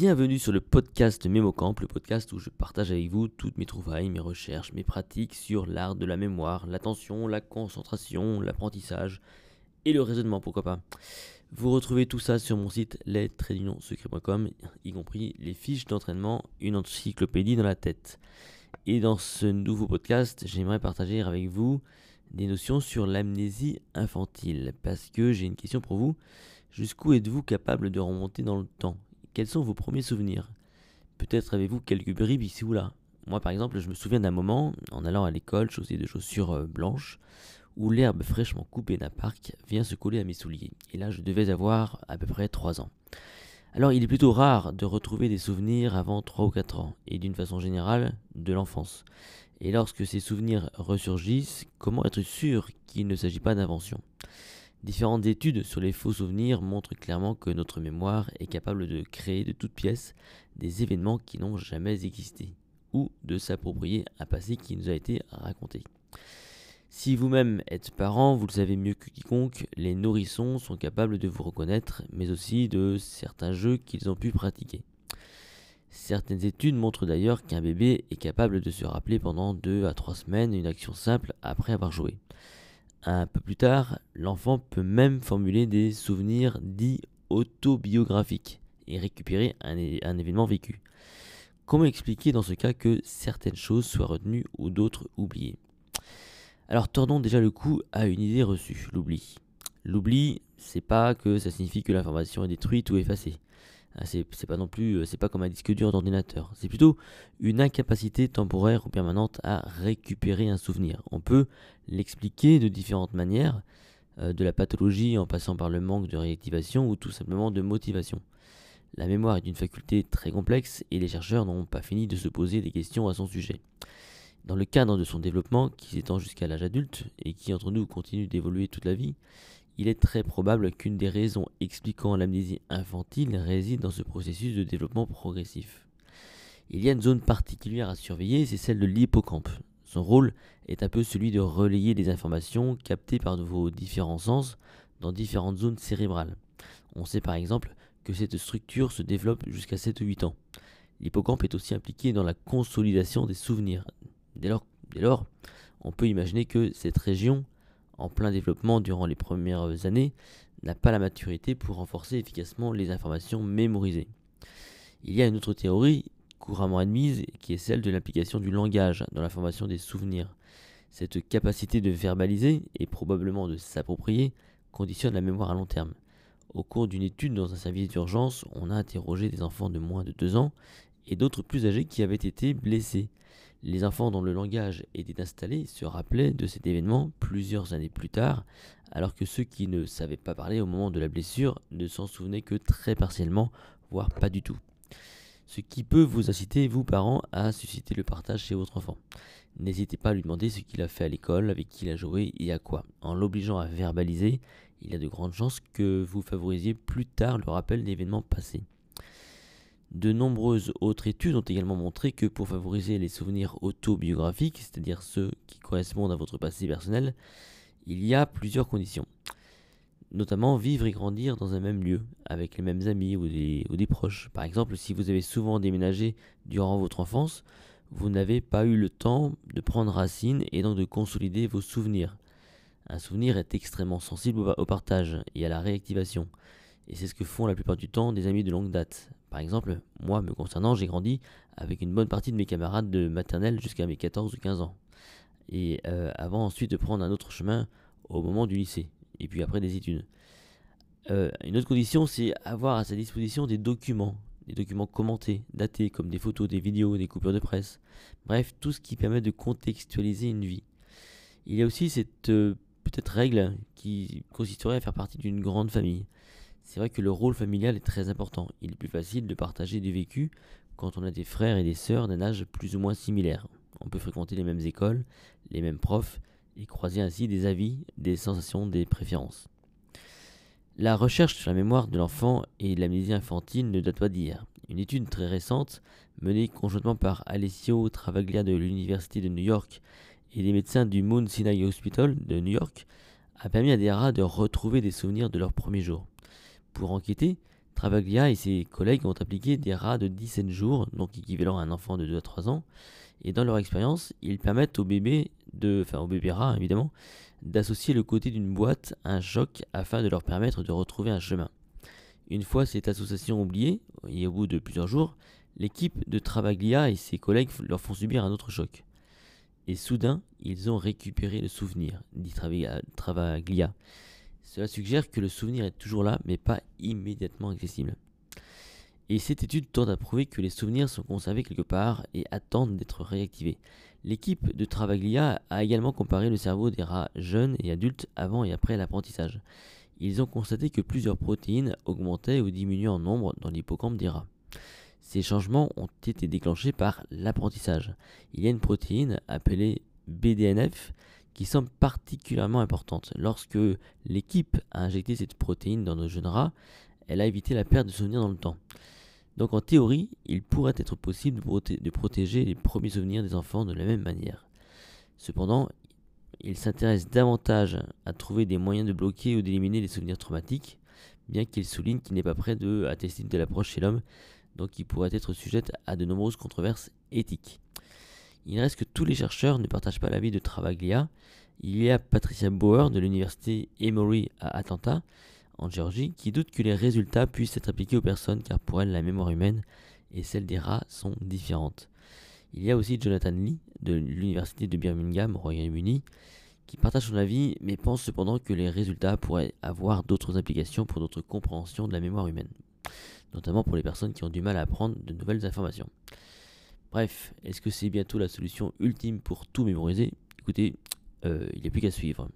Bienvenue sur le podcast MémoCamp, le podcast où je partage avec vous toutes mes trouvailles, mes recherches, mes pratiques sur l'art de la mémoire, l'attention, la concentration, l'apprentissage et le raisonnement, pourquoi pas. Vous retrouvez tout ça sur mon site secret.com, y compris les fiches d'entraînement, une encyclopédie dans la tête. Et dans ce nouveau podcast, j'aimerais partager avec vous des notions sur l'amnésie infantile, parce que j'ai une question pour vous. Jusqu'où êtes-vous capable de remonter dans le temps? Quels sont vos premiers souvenirs? Peut-être avez-vous quelques bribes ici ou là. Moi par exemple, je me souviens d'un moment, en allant à l'école, chaussé de chaussures euh, blanches, où l'herbe fraîchement coupée d'un parc vient se coller à mes souliers. Et là, je devais avoir à peu près 3 ans. Alors, il est plutôt rare de retrouver des souvenirs avant 3 ou 4 ans, et d'une façon générale, de l'enfance. Et lorsque ces souvenirs ressurgissent, comment être sûr qu'il ne s'agit pas d'invention? Différentes études sur les faux souvenirs montrent clairement que notre mémoire est capable de créer de toutes pièces des événements qui n'ont jamais existé, ou de s'approprier un passé qui nous a été raconté. Si vous-même êtes parent, vous le savez mieux que quiconque, les nourrissons sont capables de vous reconnaître, mais aussi de certains jeux qu'ils ont pu pratiquer. Certaines études montrent d'ailleurs qu'un bébé est capable de se rappeler pendant 2 à 3 semaines une action simple après avoir joué. Un peu plus tard, l'enfant peut même formuler des souvenirs dits autobiographiques et récupérer un, événement vécu. Comment expliquer dans ce cas que certaines choses soient retenues ou d'autres oubliées? Alors tordons déjà le coup à une idée reçue, l'oubli. L'oubli, c'est pas que ça signifie que l'information est détruite ou effacée. Ah, c'est pas non plus, euh, c'est pas comme un disque dur d'ordinateur. C'est plutôt une incapacité temporaire ou permanente à récupérer un souvenir. On peut l'expliquer de différentes manières, euh, de la pathologie en passant par le manque de réactivation ou tout simplement de motivation. La mémoire est une faculté très complexe et les chercheurs n'ont pas fini de se poser des questions à son sujet. Dans le cadre de son développement, qui s'étend jusqu'à l'âge adulte et qui entre nous continue d'évoluer toute la vie, il est très probable qu'une des raisons expliquant l'amnésie infantile réside dans ce processus de développement progressif. Il y a une zone particulière à surveiller, c'est celle de l'hippocampe. Son rôle est un peu celui de relayer les informations captées par vos différents sens dans différentes zones cérébrales. On sait par exemple que cette structure se développe jusqu'à 7 ou 8 ans. L'hippocampe est aussi impliqué dans la consolidation des souvenirs. Dès lors, dès lors on peut imaginer que cette région en plein développement durant les premières années, n'a pas la maturité pour renforcer efficacement les informations mémorisées. Il y a une autre théorie couramment admise qui est celle de l'implication du langage dans la formation des souvenirs. Cette capacité de verbaliser et probablement de s'approprier conditionne la mémoire à long terme. Au cours d'une étude dans un service d'urgence, on a interrogé des enfants de moins de 2 ans et d'autres plus âgés qui avaient été blessés. Les enfants dont le langage était installé se rappelaient de cet événement plusieurs années plus tard, alors que ceux qui ne savaient pas parler au moment de la blessure ne s'en souvenaient que très partiellement, voire pas du tout. Ce qui peut vous inciter, vous parents, à susciter le partage chez votre enfant. N'hésitez pas à lui demander ce qu'il a fait à l'école, avec qui il a joué et à quoi. En l'obligeant à verbaliser, il y a de grandes chances que vous favorisiez plus tard le rappel d'événements passés. De nombreuses autres études ont également montré que pour favoriser les souvenirs autobiographiques, c'est-à-dire ceux qui correspondent à votre passé personnel, il y a plusieurs conditions. Notamment vivre et grandir dans un même lieu, avec les mêmes amis ou des, proches. Par exemple, si vous avez souvent déménagé durant votre enfance, vous n'avez pas eu le temps de prendre racine et donc de consolider vos souvenirs. Un souvenir est extrêmement sensible au partage et à la réactivation. Et c'est ce que font la plupart du temps des amis de longue date. Par exemple, moi, me concernant, j'ai grandi avec une bonne partie de mes camarades de maternelle jusqu'à mes 14 ou 15 ans. Et euh, avant ensuite de prendre un autre chemin au moment du lycée, et puis après des études. Euh, une autre condition, c'est avoir à sa disposition des documents, des documents commentés, datés, comme des photos, des vidéos, des coupures de presse. Bref, tout ce qui permet de contextualiser une vie. Il y a aussi cette euh, peut-être règle qui consisterait à faire partie d'une grande famille. C'est vrai que le rôle familial est très important. Il est plus facile de partager du vécu quand on a des frères et des sœurs d'un âge plus ou moins similaire. On peut fréquenter les mêmes écoles, les mêmes profs, et croiser ainsi des avis, des sensations, des préférences. La recherche sur la mémoire de l'enfant et l'amnésie infantile ne date pas d'hier. Une étude très récente, menée conjointement par Alessio Travaglia de l'Université de New York et des médecins du Mount Sinai Hospital de New York, a permis à des rats de retrouver des souvenirs de leurs premiers jours. Pour enquêter, Travaglia et ses collègues ont appliqué des rats de 17 jours, donc équivalent à un enfant de 2 à 3 ans, et dans leur expérience, ils permettent aux bébés, de, enfin aux bébés rats évidemment, d'associer le côté d'une boîte à un choc afin de leur permettre de retrouver un chemin. Une fois cette association oubliée, et au bout de plusieurs jours, l'équipe de Travaglia et ses collègues leur font subir un autre choc. Et soudain, ils ont récupéré le souvenir, dit Travaglia. Cela suggère que le souvenir est toujours là, mais pas immédiatement accessible. Et cette étude tente à prouver que les souvenirs sont conservés quelque part et attendent d'être réactivés. L'équipe de Travaglia a également comparé le cerveau des rats jeunes et adultes avant et après l'apprentissage. Ils ont constaté que plusieurs protéines augmentaient ou diminuaient en nombre dans l'hippocampe des rats. Ces changements ont été déclenchés par l'apprentissage. Il y a une protéine appelée BDNF qui semble particulièrement importante. Lorsque l'équipe a injecté cette protéine dans nos jeunes rats, elle a évité la perte de souvenirs dans le temps. Donc en théorie, il pourrait être possible de protéger les premiers souvenirs des enfants de la même manière. Cependant, il s'intéresse davantage à trouver des moyens de bloquer ou d'éliminer les souvenirs traumatiques, bien qu'il souligne qu'il n'est pas prêt de, à tester de l'approche chez l'homme, donc il pourrait être sujet à de nombreuses controverses éthiques. Il reste que tous les chercheurs ne partagent pas l'avis de Travaglia. Il y a Patricia Bauer de l'université Emory à Atlanta en Géorgie, qui doute que les résultats puissent être appliqués aux personnes car pour elle la mémoire humaine et celle des rats sont différentes. Il y a aussi Jonathan Lee de l'université de Birmingham au Royaume-Uni qui partage son avis mais pense cependant que les résultats pourraient avoir d'autres applications pour notre compréhension de la mémoire humaine, notamment pour les personnes qui ont du mal à apprendre de nouvelles informations. Bref, est-ce que c'est bientôt la solution ultime pour tout mémoriser? Écoutez, euh, il n'y a plus qu'à suivre.